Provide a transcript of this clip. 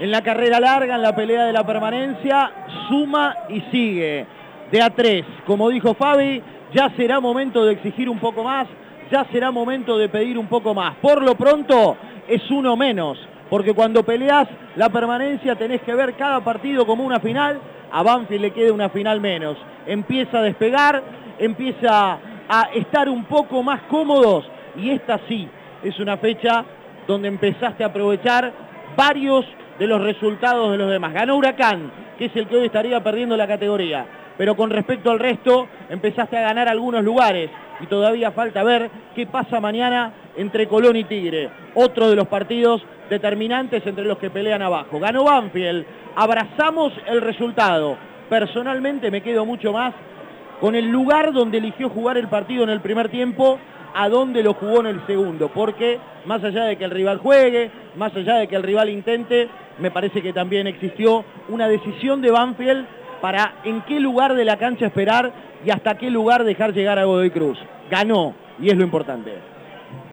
en la carrera larga, en la pelea de la permanencia, suma y sigue. De a tres, como dijo Fabi, ya será momento de exigir un poco más, ya será momento de pedir un poco más. Por lo pronto es uno menos, porque cuando peleas la permanencia tenés que ver cada partido como una final, a Banfield le queda una final menos. Empieza a despegar, empieza a estar un poco más cómodos y esta sí es una fecha donde empezaste a aprovechar varios de los resultados de los demás. Ganó Huracán, que es el que hoy estaría perdiendo la categoría, pero con respecto al resto empezaste a ganar algunos lugares y todavía falta ver qué pasa mañana entre Colón y Tigre, otro de los partidos determinantes entre los que pelean abajo. Ganó Banfield, abrazamos el resultado. Personalmente me quedo mucho más con el lugar donde eligió jugar el partido en el primer tiempo, a donde lo jugó en el segundo, porque más allá de que el rival juegue, más allá de que el rival intente, me parece que también existió una decisión de Banfield para en qué lugar de la cancha esperar y hasta qué lugar dejar llegar a Godoy Cruz. Ganó, y es lo importante.